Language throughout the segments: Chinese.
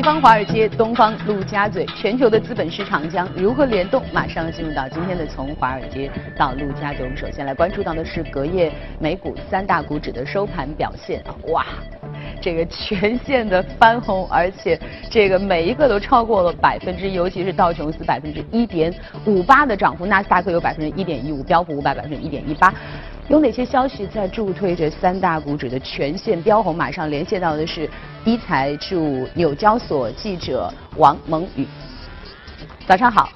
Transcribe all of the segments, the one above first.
西方华尔街，东方陆家嘴，全球的资本市场将如何联动？马上进入到今天的从华尔街到陆家嘴。我们首先来关注到的是隔夜美股三大股指的收盘表现啊，哇，这个全线的翻红，而且这个每一个都超过了百分之，尤其是道琼斯百分之一点五八的涨幅，纳斯达克有百分之一点一五，标普五百百分之一点一八。有哪些消息在助推着三大股指的全线飙红？马上连线到的是一财驻纽交所记者王蒙宇。早上好。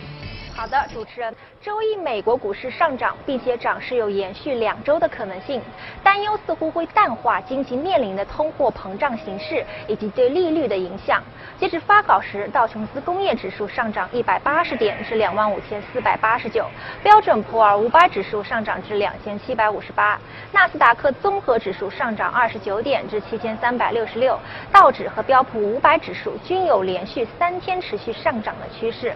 好的，主持人，周一美国股市上涨，并且涨势有延续两周的可能性，担忧似乎会淡化经济面临的通货膨胀形势以及对利率的影响。截至发稿时，道琼斯工业指数上涨一百八十点至两万五千四百八十九，标准普尔五百指数上涨至两千七百五十八，纳斯达克综合指数上涨二十九点至七千三百六十六，道指和标普五百指数均有连续三天持续上涨的趋势。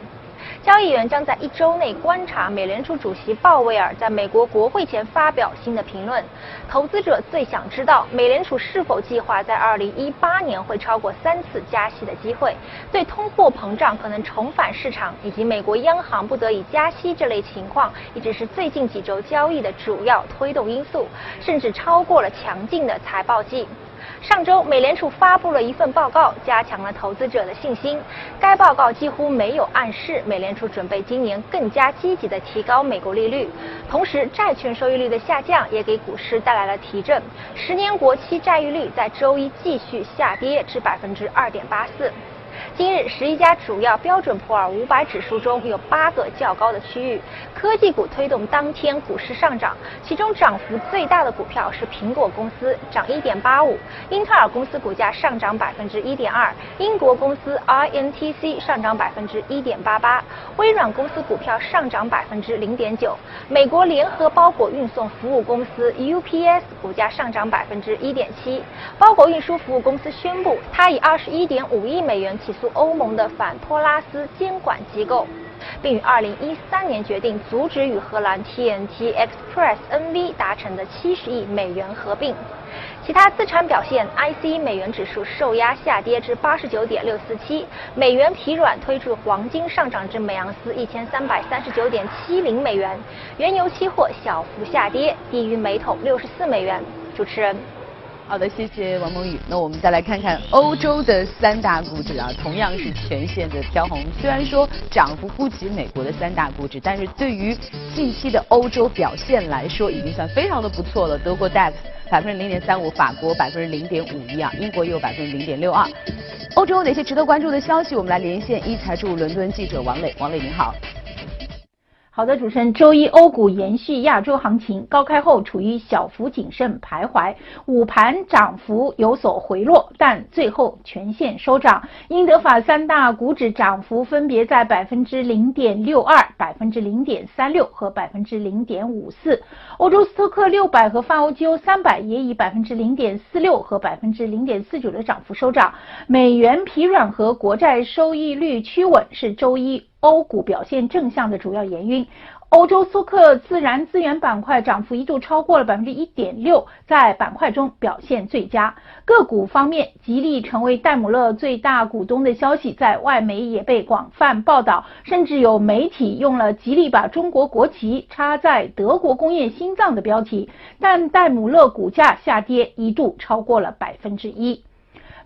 交易员将在一周内观察美联储主席鲍威尔在美国国会前发表新的评论。投资者最想知道美联储是否计划在2018年会超过三次加息的机会，对通货膨胀可能重返市场以及美国央行不得已加息这类情况，一直是最近几周交易的主要推动因素，甚至超过了强劲的财报季。上周，美联储发布了一份报告，加强了投资者的信心。该报告几乎没有暗示美联储准备今年更加积极地提高美国利率。同时，债券收益率的下降也给股市带来了提振。十年国期债利率在周一继续下跌至百分之二点八四。今日，十一家主要标准普尔五百指数中有八个较高的区域，科技股推动当天股市上涨。其中涨幅最大的股票是苹果公司，涨一点八五；英特尔公司股价上涨百分之一点二；英国公司 INTC 上涨百分之一点八八；微软公司股票上涨百分之零点九；美国联合包裹运送服务公司 UPS 股价上涨百分之一点七。包裹运输服务公司宣布，它以二十一点五亿美元起诉。欧盟的反托拉斯监管机构，并于二零一三年决定阻止与荷兰 TNT Express NV 达成的七十亿美元合并。其他资产表现，IC 美元指数受压下跌至八十九点六四七，美元疲软推至黄金上涨至每盎司一千三百三十九点七零美元，原油期货小幅下跌，低于每桶六十四美元。主持人。好的，谢谢王梦雨。那我们再来看看欧洲的三大股指啊，同样是全线的飘红。虽然说涨幅不及美国的三大股指，但是对于近期的欧洲表现来说，已经算非常的不错了。德国 DAX 百分之零点三五，法国百分之零点五一啊，英国也有百分之零点六二。欧洲有哪些值得关注的消息？我们来连线一财驻伦敦记者王磊。王磊您好。好的，主持人，周一欧股延续亚洲行情，高开后处于小幅谨慎徘徊，午盘涨幅有所回落，但最后全线收涨。英德法三大股指涨幅分别在百分之零点六二、百分之零点三六和百分之零点五四。欧洲斯托克六百和泛欧 G O 三百也以百分之零点四六和百分之零点四九的涨幅收涨。美元疲软和国债收益率趋稳是周一。欧股表现正向的主要原因，欧洲苏克自然资源板块涨幅一度超过了百分之一点六，在板块中表现最佳。个股方面，吉利成为戴姆勒最大股东的消息在外媒也被广泛报道，甚至有媒体用了“吉利把中国国旗插在德国工业心脏”的标题。但戴姆勒股价下跌一度超过了百分之一。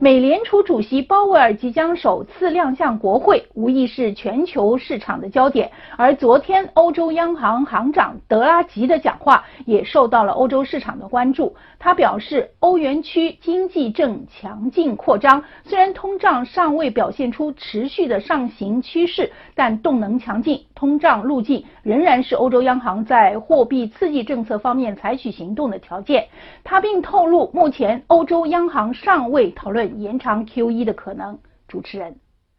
美联储主席鲍威尔即将首次亮相国会，无疑是全球市场的焦点。而昨天，欧洲央行行长德拉吉的讲话也受到了欧洲市场的关注。他表示，欧元区经济正强劲扩张，虽然通胀尚未表现出持续的上行趋势，但动能强劲，通胀路径仍然是欧洲央行在货币刺激政策方面采取行动的条件。他并透露，目前欧洲央行尚未讨论延长 QE 的可能。主持人。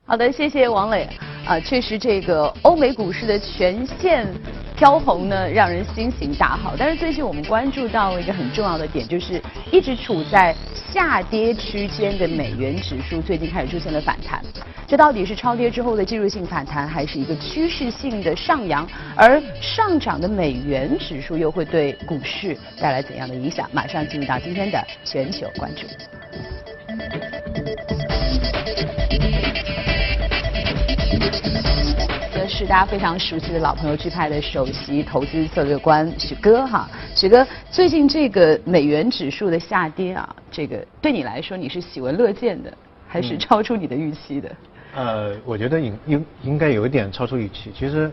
好的，谢谢王磊。啊，确实，这个欧美股市的全线飘红呢，让人心情大好。但是最近我们关注到了一个很重要的点，就是一直处在下跌区间的美元指数最近开始出现了反弹。这到底是超跌之后的技术性反弹，还是一个趋势性的上扬？而上涨的美元指数又会对股市带来怎样的影响？马上进入到今天的全球关注。是大家非常熟悉的老朋友，钜派的首席投资策略官许哥哈。许哥，最近这个美元指数的下跌啊，这个对你来说你是喜闻乐见的，还是超出你的预期的？呃，我觉得应应应该有一点超出预期。其实，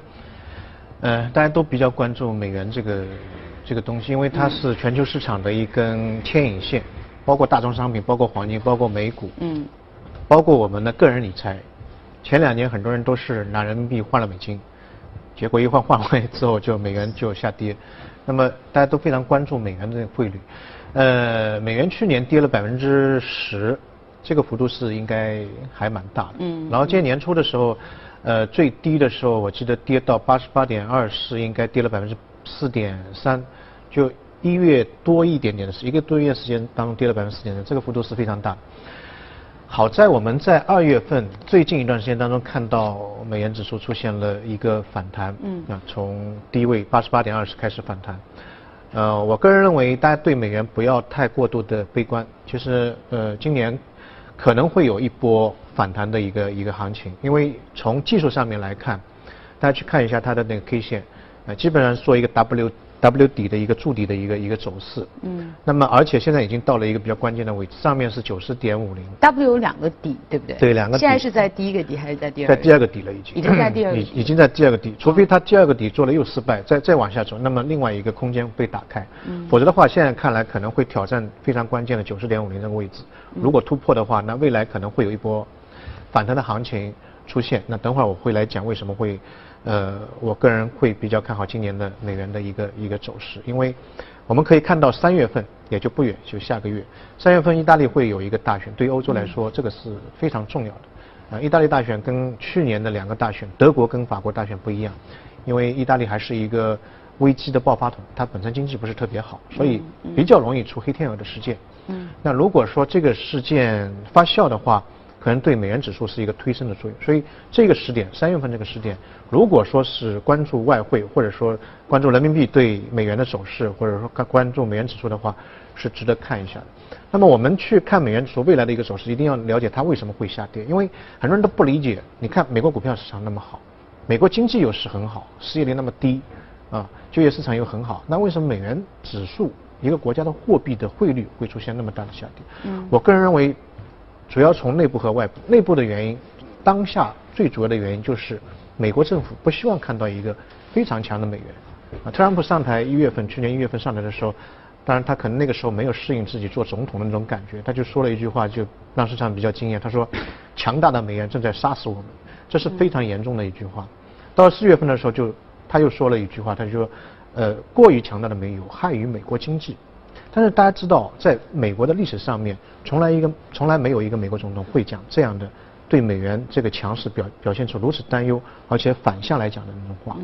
呃，大家都比较关注美元这个这个东西，因为它是全球市场的一根牵引线，包括大宗商品，包括黄金，包括美股，嗯，包括我们的个人理财。前两年很多人都是拿人民币换了美金，结果一换换回之后就美元就下跌，那么大家都非常关注美元的汇率。呃，美元去年跌了百分之十，这个幅度是应该还蛮大的。嗯。然后今年年初的时候，呃，最低的时候我记得跌到八十八点二是，应该跌了百分之四点三，就一月多一点点的时一个多月时间当中跌了百分之四点三，这个幅度是非常大。好在我们在二月份最近一段时间当中看到美元指数出现了一个反弹，嗯，啊，从低位八十八点二十开始反弹，呃，我个人认为大家对美元不要太过度的悲观，就是呃，今年可能会有一波反弹的一个一个行情，因为从技术上面来看，大家去看一下它的那个 K 线，呃，基本上做一个 W。W 底的一个筑底的一个一个走势，嗯，那么而且现在已经到了一个比较关键的位置，上面是九十点五零。W 有两个底，对不对？对，两个底。现在是在第一个底还是在第二？在第二个底了，已经。已经在第二。已已经在第二个底，除非它第二个底做了又失败，再再往下走，那么另外一个空间被打开，嗯，否则的话，现在看来可能会挑战非常关键的九十点五零这个位置。如果突破的话，那未来可能会有一波反弹的行情出现。那等会儿我会来讲为什么会。呃，我个人会比较看好今年的美元的一个一个走势，因为我们可以看到三月份也就不远，就下个月，三月份意大利会有一个大选，对欧洲来说这个是非常重要的。啊，意大利大选跟去年的两个大选，德国跟法国大选不一样，因为意大利还是一个危机的爆发桶，它本身经济不是特别好，所以比较容易出黑天鹅的事件。嗯，那如果说这个事件发酵的话，可能对美元指数是一个推升的作用，所以这个时点，三月份这个时点，如果说是关注外汇，或者说关注人民币对美元的走势，或者说关关注美元指数的话，是值得看一下的。那么我们去看美元指数未来的一个走势，一定要了解它为什么会下跌，因为很多人都不理解。你看美国股票市场那么好，美国经济又是很好，失业率那么低，啊，就业市场又很好，那为什么美元指数一个国家的货币的汇率会出现那么大的下跌？嗯，我个人认为。主要从内部和外部，内部的原因，当下最主要的原因就是美国政府不希望看到一个非常强的美元。啊，特朗普上台一月份，去年一月份上台的时候，当然他可能那个时候没有适应自己做总统的那种感觉，他就说了一句话，就让市场比较惊艳。他说：“强大的美元正在杀死我们。”这是非常严重的一句话。到了四月份的时候，就他又说了一句话，他就说：“呃，过于强大的美元有害于美国经济。”但是大家知道，在美国的历史上面，从来一个从来没有一个美国总统会讲这样的对美元这个强势表表现出如此担忧，而且反向来讲的那种话。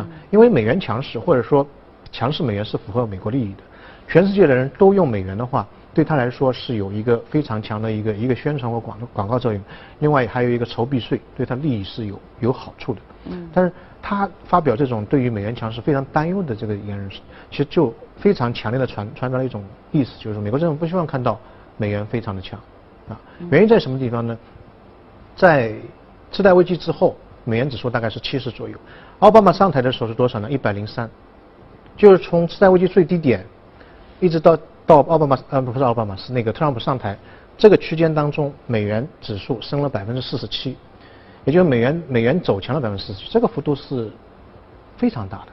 啊，因为美元强势或者说强势美元是符合美国利益的，全世界的人都用美元的话，对他来说是有一个非常强的一个一个宣传和广广告作用。另外还有一个筹避税，对他利益是有有好处的。嗯，但是他发表这种对于美元强势非常担忧的这个言论，其实就。非常强烈的传传达了一种意思，就是说美国政府不希望看到美元非常的强，啊，原因在什么地方呢？在次贷危机之后，美元指数大概是七十左右，奥巴马上台的时候是多少呢？一百零三，就是从次贷危机最低点，一直到到奥巴马呃不是奥巴马是那个特朗普上台，这个区间当中，美元指数升了百分之四十七，也就是美元美元走强了百分之四十七，这个幅度是非常大的。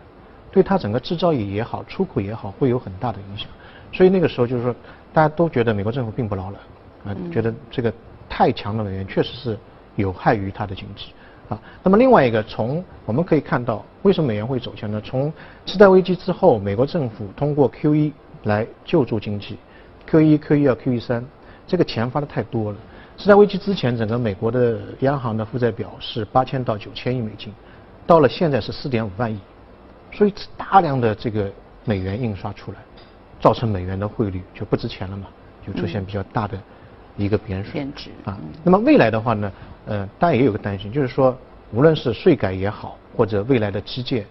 对它整个制造业也好，出口也好，会有很大的影响。所以那个时候就是说，大家都觉得美国政府并不老了，啊，觉得这个太强的美元确实是有害于它的经济，啊。那么另外一个，从我们可以看到，为什么美元会走强呢？从次贷危机之后，美国政府通过 QE 来救助经济 Q 一、Q 一二、Q 一三，这个钱发的太多了。次贷危机之前，整个美国的央行的负债表是八千到九千亿美金，到了现在是四点五万亿。所以大量的这个美元印刷出来，造成美元的汇率就不值钱了嘛，就出现比较大的一个贬值啊。那么未来的话呢，呃，当然也有个担心，就是说，无论是税改也好，或者未来的基建，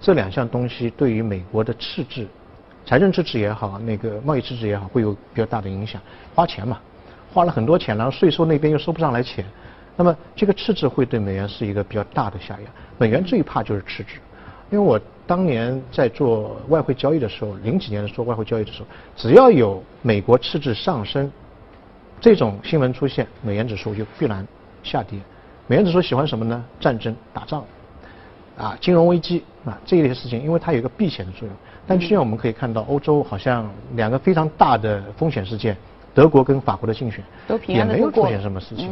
这两项东西对于美国的赤字、财政赤字也好，那个贸易赤字也好，会有比较大的影响。花钱嘛，花了很多钱，然后税收那边又收不上来钱，那么这个赤字会对美元是一个比较大的下压。美元最怕就是赤字，因为我当年在做外汇交易的时候，零几年的做外汇交易的时候，只要有美国赤字上升这种新闻出现，美元指数就必然下跌。美元指数喜欢什么呢？战争、打仗，啊，金融危机啊这一类事情，因为它有一个避险的作用。但去年我们可以看到，欧洲好像两个非常大的风险事件，德国跟法国的竞选都平也没有出现什么事情。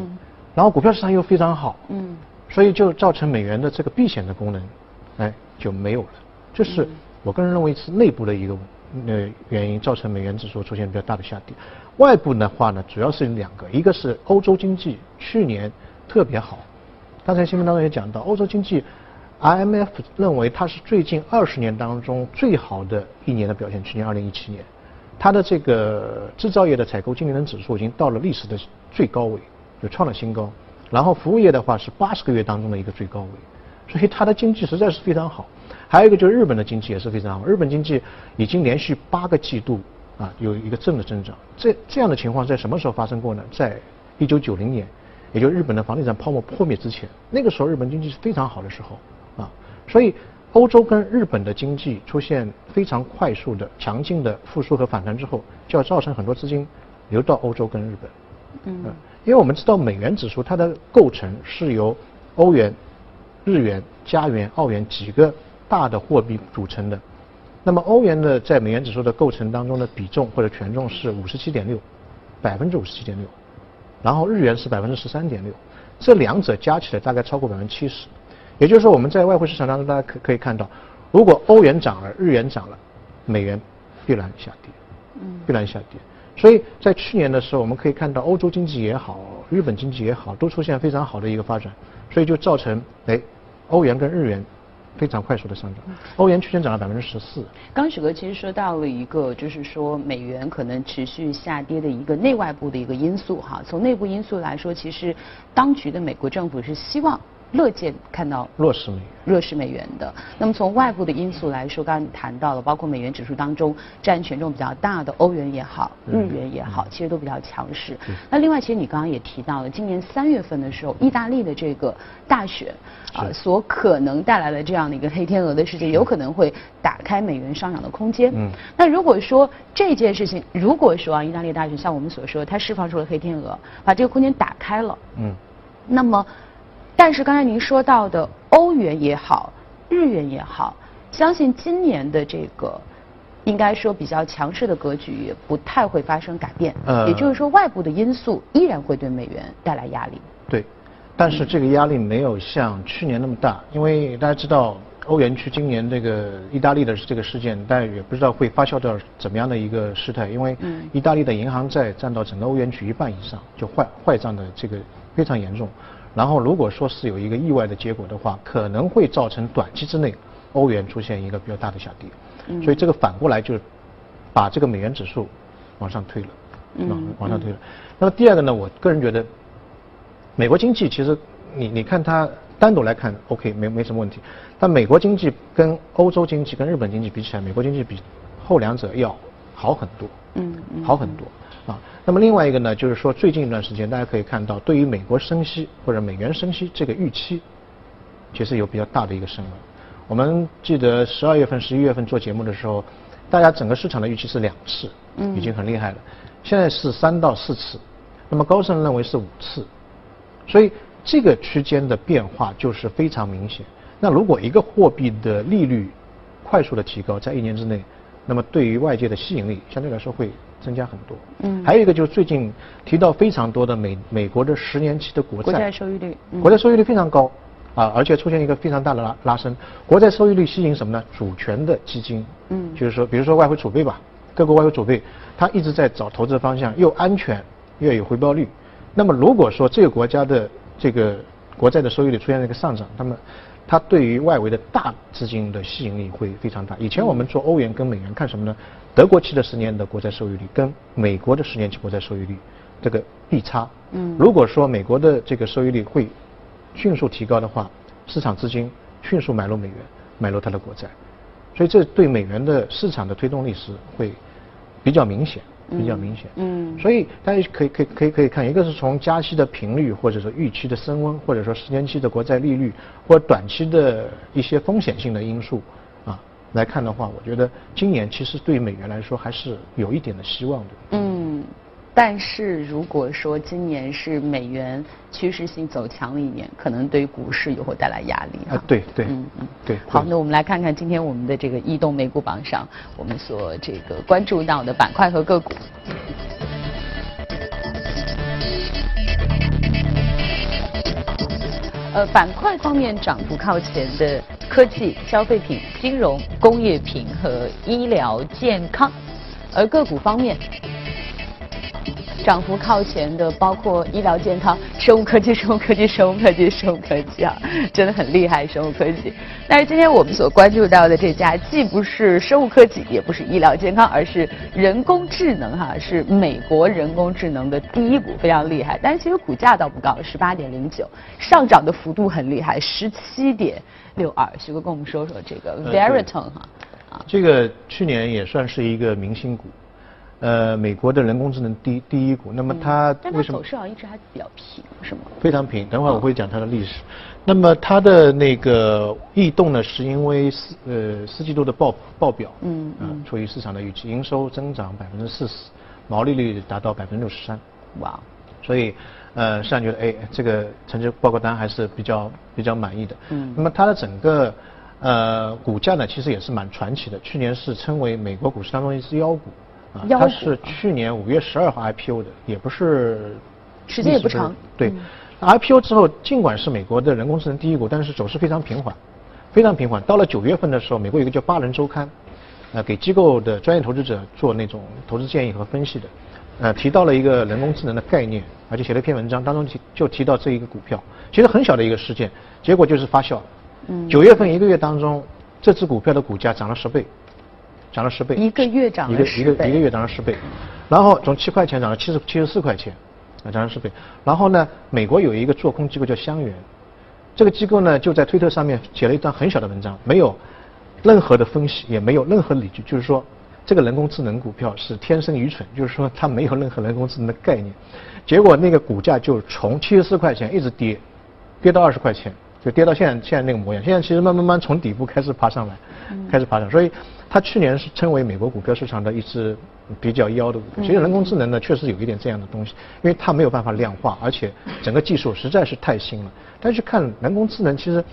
然后股票市场又非常好，嗯，所以就造成美元的这个避险的功能，哎就没有了。这是我个人认为是内部的一个呃原因，造成美元指数出现比较大的下跌。外部的话呢，主要是两个，一个是欧洲经济去年特别好，刚才新闻当中也讲到，欧洲经济 IMF 认为它是最近二十年当中最好的一年的表现，去年二零一七年，它的这个制造业的采购经理人指数已经到了历史的最高位，就创了新高。然后服务业的话是八十个月当中的一个最高位，所以它的经济实在是非常好。还有一个就是日本的经济也是非常好，日本经济已经连续八个季度啊有一个正的增长。这这样的情况在什么时候发生过呢？在一九九零年，也就是日本的房地产泡沫破灭之前，那个时候日本经济是非常好的时候。所以欧洲跟日本的经济出现非常快速的强劲的复苏和反弹之后，就要造成很多资金流到欧洲跟日本。嗯，因为我们知道美元指数它的构成是由欧元、日元、加元、澳元几个大的货币组成的。那么欧元的在美元指数的构成当中的比重或者权重是五十七点六，百分之五十七点六，然后日元是百分之十三点六，这两者加起来大概超过百分之七十。也就是说，我们在外汇市场当中，大家可可以看到，如果欧元涨了，日元涨了，美元必然下跌，嗯必然下跌。所以在去年的时候，我们可以看到欧洲经济也好，日本经济也好，都出现非常好的一个发展，所以就造成哎，欧元跟日元非常快速的上涨。欧元区间涨了百分之十四，刚许哥其实说到了一个，就是说美元可能持续下跌的一个内外部的一个因素哈。从内部因素来说，其实当局的美国政府是希望乐见看到弱势美元。弱势美元的。那么从外部的因素来说，刚刚你谈到了，包括美元指数当中占权重比较大的欧元也好，日嗯元也好，其实都比较强势。那另外，其实你刚刚也提到了，今年三月份的时候，意大利的这个大选啊、是所可能带来的这样的一个黑天鹅的事件，有可能会打开美元上涨的空间。嗯那如果说这件事情，如果说啊，意大利大选像我们所说，它释放出了黑天鹅，把这个空间打开了，嗯，那么，但是刚才您说到的欧元也好，日元也好，相信今年的这个应该说比较强势的格局也不太会发生改变。呃也就是说，外部的因素依然会对美元带来压力。对，但是这个压力没有像去年那么大，因为大家知道欧元区今年这个意大利的这个事件，但也不知道会发酵到怎么样的一个事态，因为嗯意大利的银行债占到整个欧元区一半以上，就坏坏账的这个非常严重。然后如果说是有一个意外的结果的话，可能会造成短期之内欧元出现一个比较大的下跌，嗯所以这个反过来就把这个美元指数往上推了，嗯往往上推了。那么第二个呢，我个人觉得。美国经济其实你你看它单独来看，OK 没没什么问题，但美国经济跟欧洲经济跟日本经济比起来，美国经济比后两者要好很多，嗯嗯好很多啊。那么另外一个呢，就是说最近一段时间大家可以看到，对于美国升息或者美元升息这个预期，其实有比较大的一个升温。我们记得十二月份、十一月份做节目的时候，大家整个市场的预期是两次，嗯已经很厉害了。现在是三到四次，那么高盛认为是五次，所以这个区间的变化就是非常明显。那如果一个货币的利率快速的提高，在一年之内，那么对于外界的吸引力相对来说会增加很多。嗯还有一个就是最近提到非常多的美美国的十年期的国债国债债收益率，嗯国债收益率非常高啊，而且出现一个非常大的拉拉升。国债收益率吸引什么呢？主权的基金，嗯就是说，比如说外汇储备吧，各国外汇储备，它一直在找投资方向，又安全又有回报率。那么如果说这个国家的这个国债的收益率出现了一个上涨，那么它对于外围的大资金的吸引力会非常大。以前我们做欧元跟美元看什么呢？德国期的十年的国债收益率跟美国的十年期国债收益率这个利差。嗯如果说美国的这个收益率会迅速提高的话，市场资金迅速买入美元，买入它的国债，所以这对美元的市场的推动力是会比较明显比较明显。嗯，所以大家可以可以可以可以看，一个是从加息的频率，或者说预期的升温，或者说十年期的国债利率，或者短期的一些风险性的因素啊来看的话，我觉得今年其实对美元来说还是有一点的希望的。嗯。但是如果说今年是美元趋势性走强的一年，可能对股市也会带来压力啊。对对，嗯嗯，对。好，那我们来看看今天我们的这个异动美股榜上，我们所这个关注到的板块和个股。呃，板块方面涨幅靠前的科技、消费品、金融、工业品和医疗健康，而个股方面。涨幅靠前的包括医疗健康、生物科技、生物科技、生物科技、生物科技啊，真的很厉害，生物科技。但是今天我们所关注到的这家，既不是生物科技，也不是医疗健康，而是人工智能哈，是美国人工智能的第一股，非常厉害。但是其实股价倒不高，十八点零九，上涨的幅度很厉害，十七点六二。徐哥跟我们说说这个 Veritone 哈，啊，这个去年也算是一个明星股。呃，美国的人工智能第第一股，那么它为什么走势好像一直还比较平，是吗？非常平。等会儿我会讲它的历史。那么它的那个异动呢，是因为四呃四季度的报报表，嗯嗯，出于市场的预期，营收增长百分之四十，毛利率达到百分之六十三，哇！所以呃，市场觉得哎，这个成绩报告单还是比较比较满意的。嗯。那么它的整个呃股价呢，其实也是蛮传奇的，去年是称为美国股市当中一只妖股。啊，它是去年五月十二号 IPO 的，也不是时间也不长。对，IPO 之后，尽管是美国的人工智能第一股，但是走势非常平缓，非常平缓。到了九月份的时候，美国有一个叫《巴伦周刊》，呃，给机构的专业投资者做那种投资建议和分析的，呃，提到了一个人工智能的概念，而且写了一篇文章，当中提就提到这一个股票，其实很小的一个事件，结果就是发酵。嗯。九月份一个月当中，这只股票的股价涨了十倍。涨了十倍，一个月涨了十倍，一个一个月涨了十倍，然后从七块钱涨到七十七十四块钱，啊，涨了十倍。然后呢，美国有一个做空机构叫香源，这个机构呢就在推特上面写了一段很小的文章，没有任何的分析，也没有任何理据，就是说这个人工智能股票是天生愚蠢，就是说它没有任何人工智能的概念。结果那个股价就从七十四块钱一直跌，跌到二十块钱，就跌到现在现在那个模样。现在其实慢慢慢从底部开始爬上来，开始爬上，所以。它去年是称为美国股票市场的一只比较妖的股票。其实人工智能呢，确实有一点这样的东西，因为它没有办法量化，而且整个技术实在是太新了。但是看人工智能，其实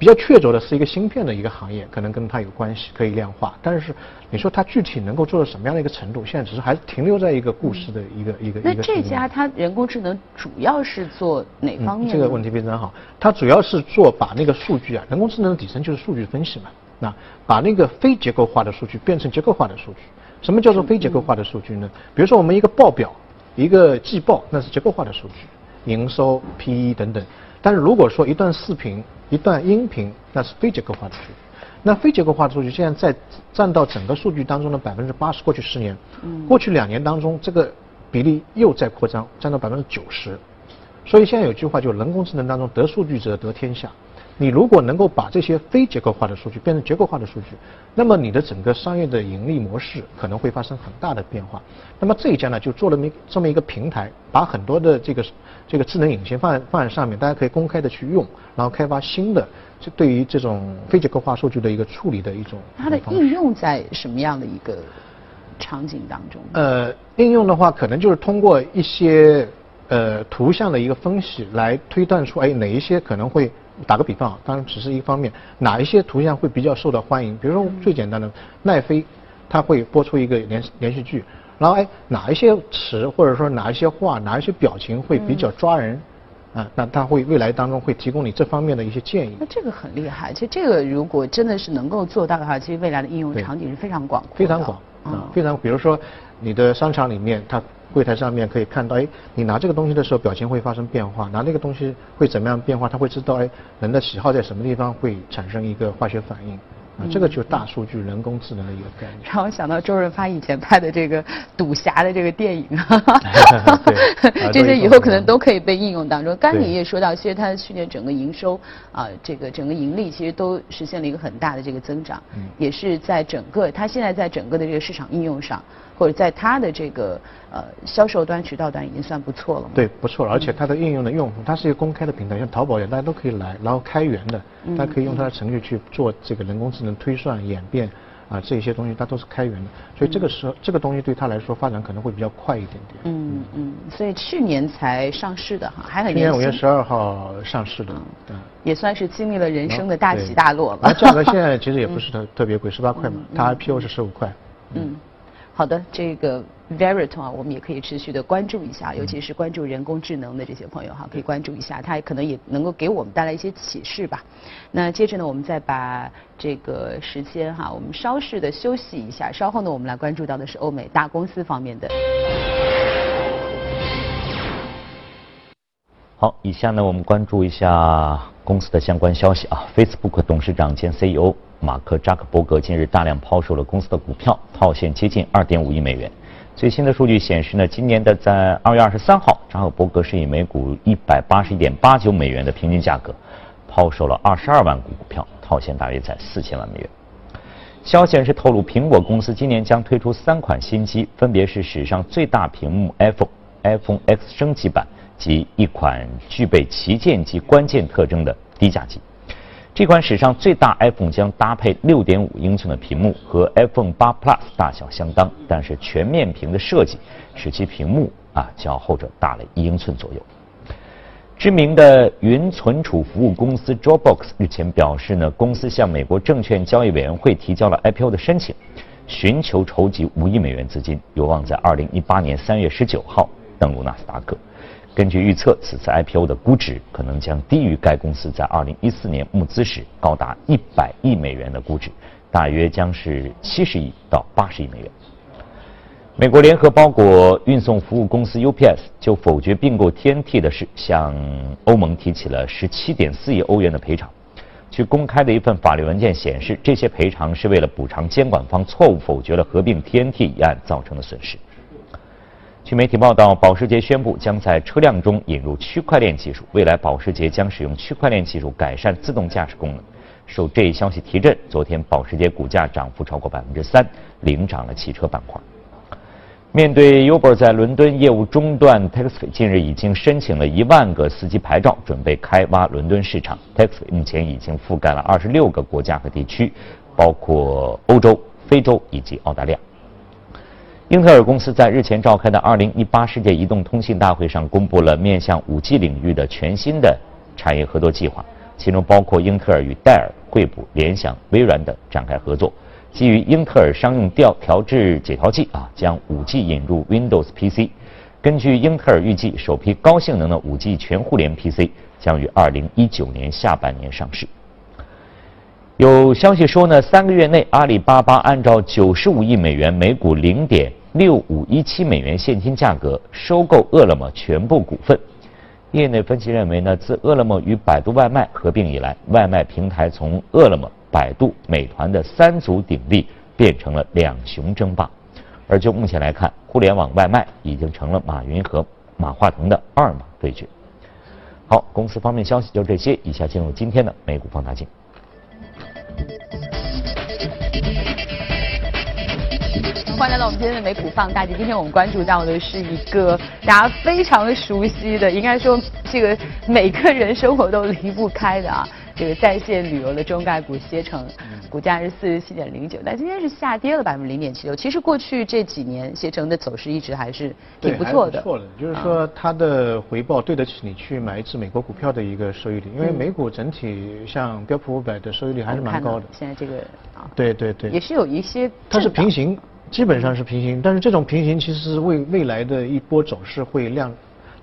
比较确凿的是一个芯片的一个行业，可能跟它有关系，可以量化。但是你说它具体能够做到什么样的一个程度，现在只是还是停留在一个故事的一个一个一个。那这家它人工智能主要是做哪方面？这个问题非常好，它主要是做把那个数据啊，人工智能的底层就是数据分析嘛。那把那个非结构化的数据变成结构化的数据，什么叫做非结构化的数据呢？比如说我们一个报表，一个季报，那是结构化的数据，营收、PE 等等。但是如果说一段视频、一段音频，那是非结构化的数据。那非结构化的数据现在在占到整个数据当中的百分之八十。过去十年，过去两年当中，这个比例又在扩张，占到百分之九十。所以现在有句话，就人工智能当中得数据者得天下。你如果能够把这些非结构化的数据变成结构化的数据，那么你的整个商业的盈利模式可能会发生很大的变化。那么这一家呢，就做了么这么一个平台，把很多的这个这个智能引擎放在放在上面，大家可以公开的去用，然后开发新的就对于这种非结构化数据的一个处理的一种。它的应用在什么样的一个场景当中？呃，应用的话，可能就是通过一些呃图像的一个分析来推断出，哎，哪一些可能会。打个比方啊，当然只是一方面，哪一些图像会比较受到欢迎？比如说最简单的奈飞，它会播出一个连连续剧，然后哎哪一些词或者说哪一些话哪一些表情会比较抓人，啊那它会未来当中会提供你这方面的一些建议。那这个很厉害，其实这个如果真的是能够做到的话，其实未来的应用场景是非常广阔。非常广啊，非常比如说你的商场里面它。柜台上面可以看到，哎，你拿这个东西的时候表情会发生变化，拿那个东西会怎么样变化？他会知道，哎，人的喜好在什么地方会产生一个化学反应。啊，这个就是大数据、人工智能的一个概念。让我想到周润发以前拍的这个赌侠的这个电影，这些以后可能都可以被应用当中。刚你也说到，其实它去年整个营收啊，这个整个盈利其实都实现了一个很大的这个增长，也是在整个它现在在整个的这个市场应用上，或者在它的这个呃销售端、渠道端已经算不错了。对，不错了。而且它的应用的用户，它是一个公开的平台，像淘宝一样，大家都可以来，然后开源的，大家可以用它的程序去做这个人工智能推算、演变。啊，这些东西它都是开源的，所以这个时候这个东西对他来说发展可能会比较快一点点。嗯嗯，所以去年才上市的哈，还很年轻。去年五月十二号上市的，对，也算是经历了人生的大起大落吧。价格 现在其实也不是特特别贵，十八块嘛，它 IPO 是十五块。嗯。好的，这个 Veritone 啊，我们也可以持续的关注一下，尤其是关注人工智能的这些朋友哈，可以关注一下，它可能也能够给我们带来一些启示吧。那接着呢，我们再把这个时间哈，我们稍事的休息一下，稍后呢，我们来关注到的是欧美大公司方面的。好，以下呢，我们关注一下公司的相关消息啊，Facebook 董事长兼 CEO。马克扎克伯格近日大量抛售了公司的股票，套现接近二点五亿美元。最新的数据显示呢，今年的在二月二十三号，扎克伯格是以每股一百八十一点八九美元的平均价格抛售了二十二万股股票，套现大约在四千万美元。消息人士透露，苹果公司今年将推出三款新机，分别是史上最大屏幕 iPhone、iPhone X 升级版及一款具备旗舰级关键特征的低价机。这款史上最大 iPhone 将搭配6.5英寸的屏幕，和 iPhone 8 Plus 大小相当，但是全面屏的设计使其屏幕啊较后者大了一英寸左右。知名的云存储服务公司 Dropbox 日前表示呢，公司向美国证券交易委员会提交了 IPO 的申请，寻求筹集五亿美元资金，有望在2018年3月19号登陆纳斯达克。根据预测，此次 IPO 的估值可能将低于该公司在2014年募资时高达100亿美元的估值，大约将是70亿到80亿美元。美国联合包裹运送服务公司 UPS 就否决并购 TNT 的事，向欧盟提起了17.4亿欧元的赔偿。据公开的一份法律文件显示，这些赔偿是为了补偿监管方错误否决了合并 TNT 一案造成的损失。据媒体报道，保时捷宣布将在车辆中引入区块链技术，未来保时捷将使用区块链技术改善自动驾驶功能。受这一消息提振，昨天保时捷股价涨幅超过百分之三，领涨了汽车板块。面对 Uber 在伦敦业务中断，Taxi 近日已经申请了一万个司机牌照，准备开挖伦敦市场。Taxi 目前已经覆盖了二十六个国家和地区，包括欧洲、非洲以及澳大利亚。英特尔公司在日前召开的2018世界移动通信大会上，公布了面向 5G 领域的全新的产业合作计划，其中包括英特尔与戴尔、惠普、联想、微软等展开合作，基于英特尔商用调调制解调器啊，将 5G 引入 Windows PC。根据英特尔预计，首批高性能的 5G 全互联 PC 将于2019年下半年上市。有消息说呢，三个月内，阿里巴巴按照九十五亿美元每股零点六五一七美元现金价格收购饿了么全部股份。业内分析认为呢，自饿了么与百度外卖合并以来，外卖平台从饿了么、百度、美团的三足鼎立变成了两雄争霸。而就目前来看，互联网外卖已经成了马云和马化腾的二马对决。好，公司方面消息就这些，以下进入今天的美股放大镜。欢迎来到我们今天的美股放大镜。今天我们关注到的是一个大家非常熟悉的，应该说这个每个人生活都离不开的啊。这个在线旅游的中概股携程，股价是四十七点零九，但今天是下跌了百分之零点七六。其实过去这几年携程的走势一直还是挺不错的。不错的，就是说它的回报对得起你去买一只美国股票的一个收益率，因为美股整体像标普五百的收益率还是蛮高的。现在这个啊，对对对，也是有一些。它是平行，基本上是平行，但是这种平行其实是为未来的一波走势会亮。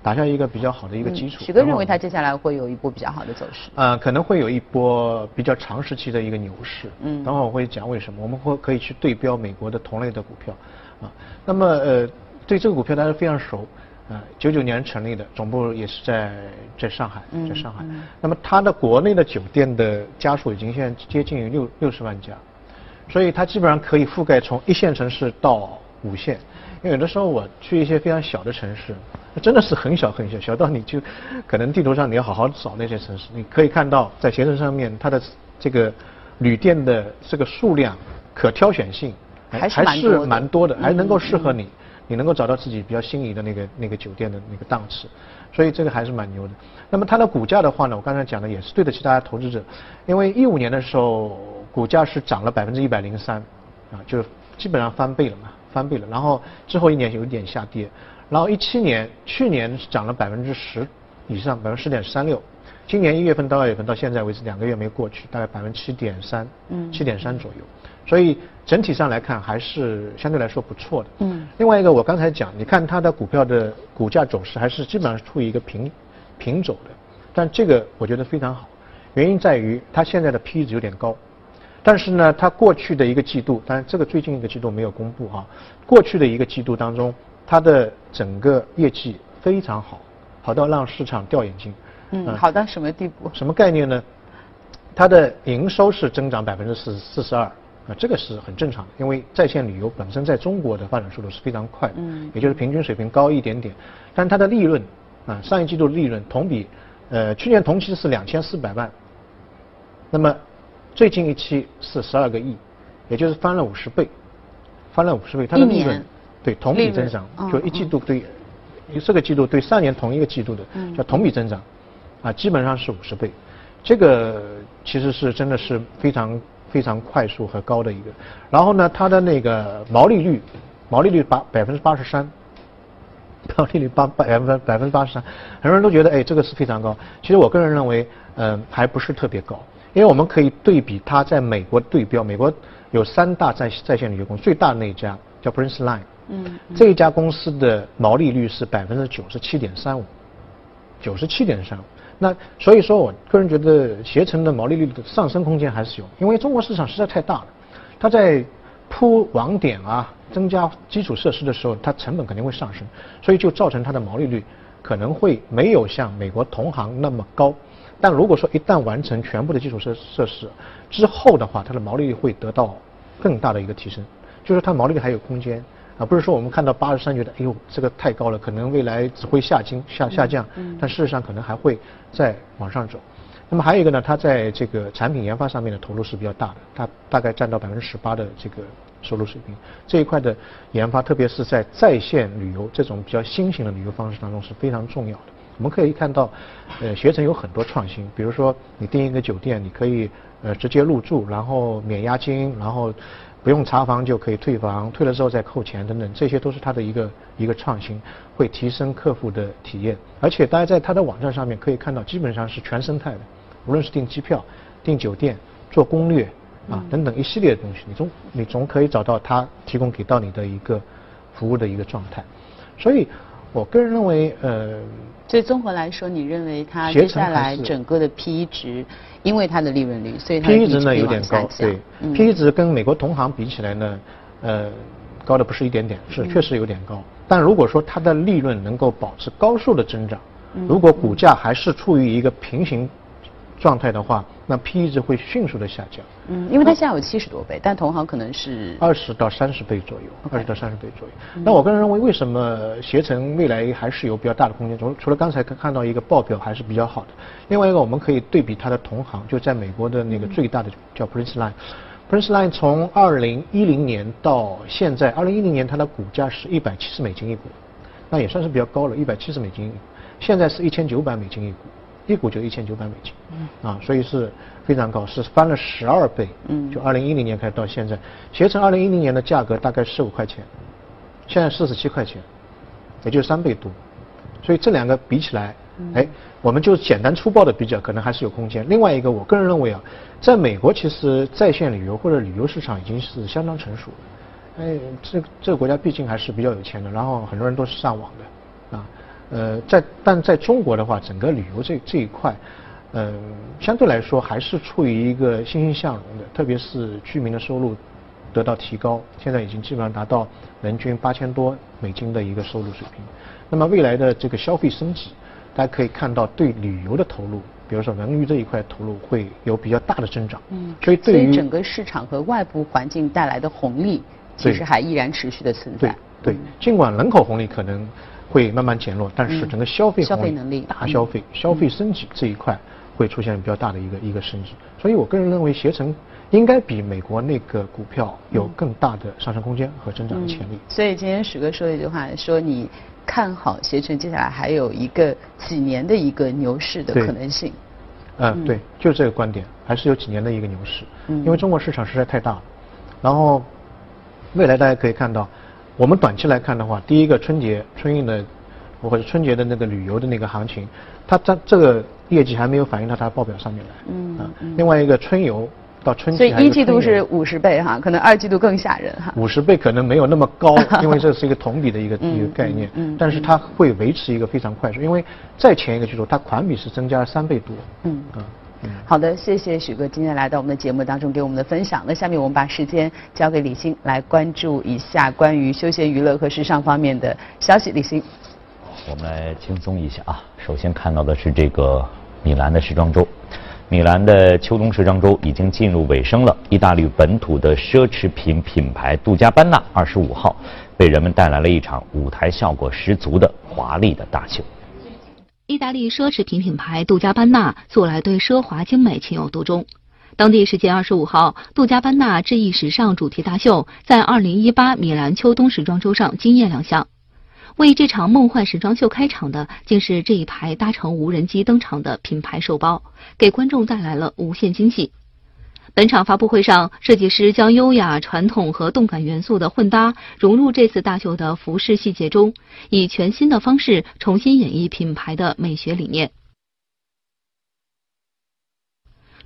打下一个比较好的一个基础。许哥认为它接下来会有一波比较好的走势。呃，可能会有一波比较长时期的一个牛市。嗯。等会我会讲为什么，我们会可以去对标美国的同类的股票，啊，那么呃，对这个股票大家非常熟，啊，九九年成立的，总部也是在在上海，在上海。嗯。那么它的国内的酒店的家数已经现在接近于六六十万家，所以它基本上可以覆盖从一线城市到五线。因为有的时候我去一些非常小的城市，真的是很小很小，小到你就可能地图上你要好好找那些城市。你可以看到在携程上面，它的这个旅店的这个数量、可挑选性还是还是蛮多的还能够适合嗯你，你能够找到自己比较心仪的那个那个酒店的那个档次，所以这个还是蛮牛的。那么它的股价的话呢，我刚才讲的也是对得起大家投资者，因为一五年的时候股价是涨了百分之一百零三，啊，就是基本上翻倍了嘛，翻倍了。然后之后一年有一点下跌，然后一七年去年是涨了百分之十以上，百分之十点三六。今年一月份到二月份到现在为止两个月没过去，大概百分之七点三，嗯七点三左右，所以整体上来看还是相对来说不错的。嗯另外一个我刚才讲，你看它的股票的股价走势还是基本上是处于一个平平走的，但这个我觉得非常好，原因在于它现在的 P 值有点高，但是呢，它过去的一个季度，当然这个最近一个季度没有公布哈，过去的一个季度当中，它的整个业绩非常好，好到让市场掉眼镜。嗯，嗯好到什么地步？什么概念呢？它的营收是增长百分之四四十二，啊，这个是很正常的，因为在线旅游本身在中国的发展速度是非常快的，嗯也就是平均水平高一点点，但它的利润啊，上一季度利润同比，呃，去年同期是两千四百万，那么最近一期是十二个亿，也就是翻了五十倍，翻了五十倍，它的利润对同比增长嗯，就一季度对这个季度对上年同一个季度的嗯。叫同比增长，啊，基本上是五十倍，这个其实是真的是非常非常快速和高的一个。然后呢，它的那个毛利率，毛利率八百分之八十三，毛利率八百分百分之八十三，很多人都觉得哎这个是非常高。其实我个人认为，嗯、还不是特别高，因为我们可以对比它在美国对标，美国有三大在在线旅游公司，最大的那一家叫 Prince Line。嗯，这一家公司的毛利率是百分之九十七点三五，九十七点三五。那所以说我个人觉得携程的毛利率的上升空间还是有，因为中国市场实在太大了，它在铺网点啊、增加基础设施的时候，它成本肯定会上升，所以就造成它的毛利率可能会没有像美国同行那么高。但如果说一旦完成全部的基础设设施之后的话，它的毛利率会得到更大的一个提升，就是它毛利率还有空间。啊，不是说我们看到八十三觉得，哎呦，这个太高了，可能未来只会下降下下降，但事实上可能还会再往上走。那么还有一个呢，它在这个产品研发上面的投入是比较大的，它大概占到百分之十八的这个收入水平。这一块的研发，特别是在在线旅游这种比较新型的旅游方式当中是非常重要的。我们可以看到，呃，携程有很多创新，比如说你订一个酒店，你可以呃直接入住，然后免押金，然后不用查房就可以退房，退了之后再扣钱等等，这些都是它的一个一个创新，会提升客户的体验。而且大家在它的网站上面可以看到，基本上是全生态的，无论是订机票、订酒店、做攻略啊等等一系列的东西，你总你总可以找到它提供给到你的一个服务的一个状态。所以，我个人认为，呃，所以综合来说，你认为它接下来整个的 PE 值，因为它的利润率，所以它的 PE 值呢有点高，对、嗯。P 值跟美国同行比起来呢，呃，高的不是一点点，嗯。是确实有点高。但如果说它的利润能够保持高速的增长，嗯。如果股价还是处于一个平行状态的话，那 PE 值会迅速的下降，嗯，因为它现在有七十多倍，但同行可能是二十到三十倍左右二十到三十倍左右。那我个人认为，为什么携程未来还是有比较大的空间？除除了刚才看看到一个报表还是比较好的，另外一个我们可以对比它的同行，就在美国的那个最大的叫 Prince Line。Prince Line 从二零一零年到现在，二零一零年它的股价是一百七十美金一股，那也算是比较高了，一百七十美金一股。现在是一千九百美金一股，一股就一千九百美金，啊，所以是非常高，是翻了十二倍。嗯就二零一零年开始到现在，携程二零一零年的价格大概十五块钱，现在四十七块钱，也就三倍多。所以这两个比起来，哎，我们就简单粗暴的比较，可能还是有空间。另外一个，我个人认为啊，在美国其实在线旅游或者旅游市场已经是相当成熟了。哎，这这个国家毕竟还是比较有钱的，然后很多人都是上网的，啊，呃，在但在中国的话，整个旅游这这一块，嗯、相对来说还是处于一个欣欣向荣的，特别是居民的收入得到提高，现在已经基本上达到人均八千多美金的一个收入水平。那么未来的这个消费升级，大家可以看到对旅游的投入，比如说文娱这一块投入会有比较大的增长。嗯，所以对于整个市场和外部环境带来的红利，其实还依然持续的存在对。对，尽管人口红利可能会慢慢减弱，但是嗯整个消费消费能力大消费、消费升级这一块会出现比较大的一个一个升值。所以我个人认为携程应该比美国那个股票有更大的上升空间和增长的潜力。所以今天史哥说了一句话，说你看好携程接下来还有一个几年的一个牛市的可能性。嗯，对，就是这个观点，还是有几年的一个牛市。嗯，因为中国市场实在太大了，然后未来大家可以看到，我们短期来看的话，第一个春节春运的或者春节的那个旅游的那个行情，它它这个业绩还没有反映到它报表上面来。嗯啊，另外一个春游。到春季，所以一季度是五十倍哈，可能二季度更吓人哈。五十倍可能没有那么高，因为这是一个同比的一个一个概念，嗯，但是它会维持一个非常快速，因为在前一个季度它环比是增加了三倍多。嗯啊，好的，谢谢许哥今天来到我们的节目当中给我们的分享。那下面我们把时间交给李欣来关注一下关于休闲娱乐和时尚方面的消息。李欣，我们来轻松一下啊，首先看到的是这个米兰的时装周。米兰的秋冬时装周已经进入尾声了。意大利本土的奢侈品品牌杜嘉班纳二十五号为人们带来了一场舞台效果十足的华丽的大秀。意大利奢侈品品牌杜嘉班纳素来对奢华精美情有独钟。当地时间二十五号，杜嘉班纳致意时尚主题大秀在二零一八米兰秋冬时装周上惊艳亮相。为这场梦幻时装秀开场的，竟是这一排搭乘无人机登场的品牌手包，给观众带来了无限惊喜。本场发布会上，设计师将优雅、传统和动感元素的混搭融入这次大秀的服饰细节中，以全新的方式重新演绎品牌的美学理念。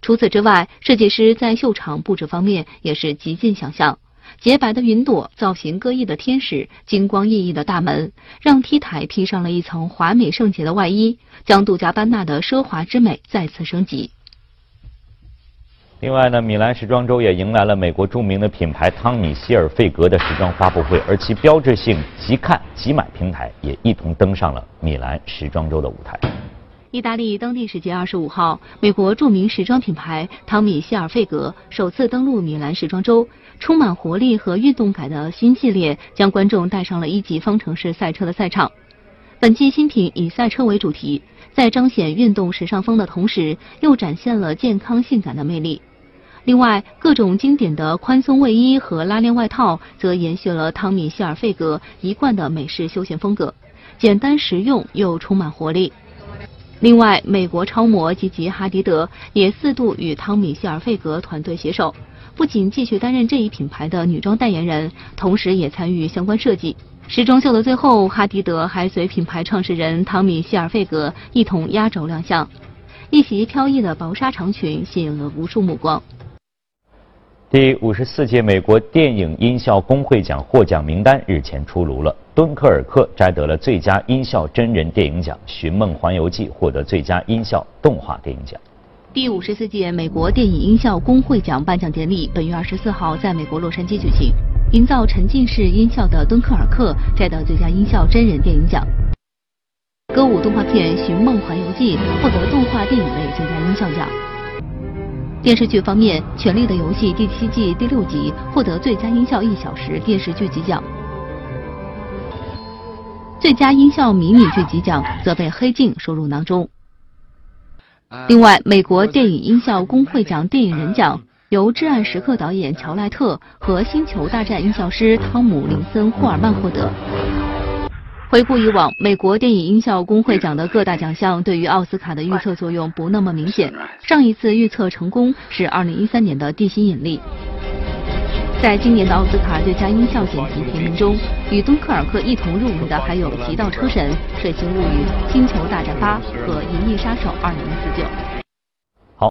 除此之外，设计师在秀场布置方面也是极尽想象。洁白的云朵，造型各异的天使，金光熠熠的大门，让 T 台披上了一层华美圣洁的外衣，将杜嘉班纳的奢华之美再次升级。另外呢，米兰时装周也迎来了美国著名的品牌汤米希尔费格的时装发布会，而其标志性即看即买平台也一同登上了米兰时装周的舞台。意大利当地时间二十五号，美国著名时装品牌汤米希尔费格首次登陆米兰时装周。充满活力和运动感的新系列将观众带上了一级方程式赛车的赛场。本季新品以赛车为主题，在彰显运动时尚风的同时，又展现了健康性感的魅力。另外，各种经典的宽松卫衣和拉链外套则延续了汤米希尔费格一贯的美式休闲风格，简单实用又充满活力。另外，美国超模吉吉哈迪德也四度与汤米希尔费格团队携手。不仅继续担任这一品牌的女装代言人，同时也参与相关设计。时装秀的最后，哈迪德还随品牌创始人汤米希尔费格一同压轴亮相，一袭飘逸的薄纱长裙吸引了无数目光。第五十四届美国电影音效工会奖获奖名单日前出炉了，《敦刻尔克》摘得了最佳音效真人电影奖，《寻梦环游记》获得最佳音效动画电影奖。第五十四届美国电影音效工会奖颁奖典礼本月二十四号在美国洛杉矶举行。营造沉浸式音效的《敦刻尔克》摘得最佳音效真人电影奖。歌舞动画片《寻梦环游记》获得动画电影类最佳音效奖。电视剧方面，《权力的游戏》第七季第六集获得最佳音效一小时电视剧集奖。最佳音效迷你剧集奖则被《黑镜》收入囊中。另外，美国电影音效工会奖电影人奖由《至暗时刻》导演乔赖特和《星球大战》音效师汤姆林森霍尔曼获得。回顾以往，美国电影音效工会奖的各大奖项对于奥斯卡的预测作用不那么明显。上一次预测成功是2013年的《地心引力》。在今年的奥斯卡最佳音效剪辑提名中，与敦刻尔克一同入围的还有《极道车神》《水形物语》《星球大战八》和《银翼杀手2049》。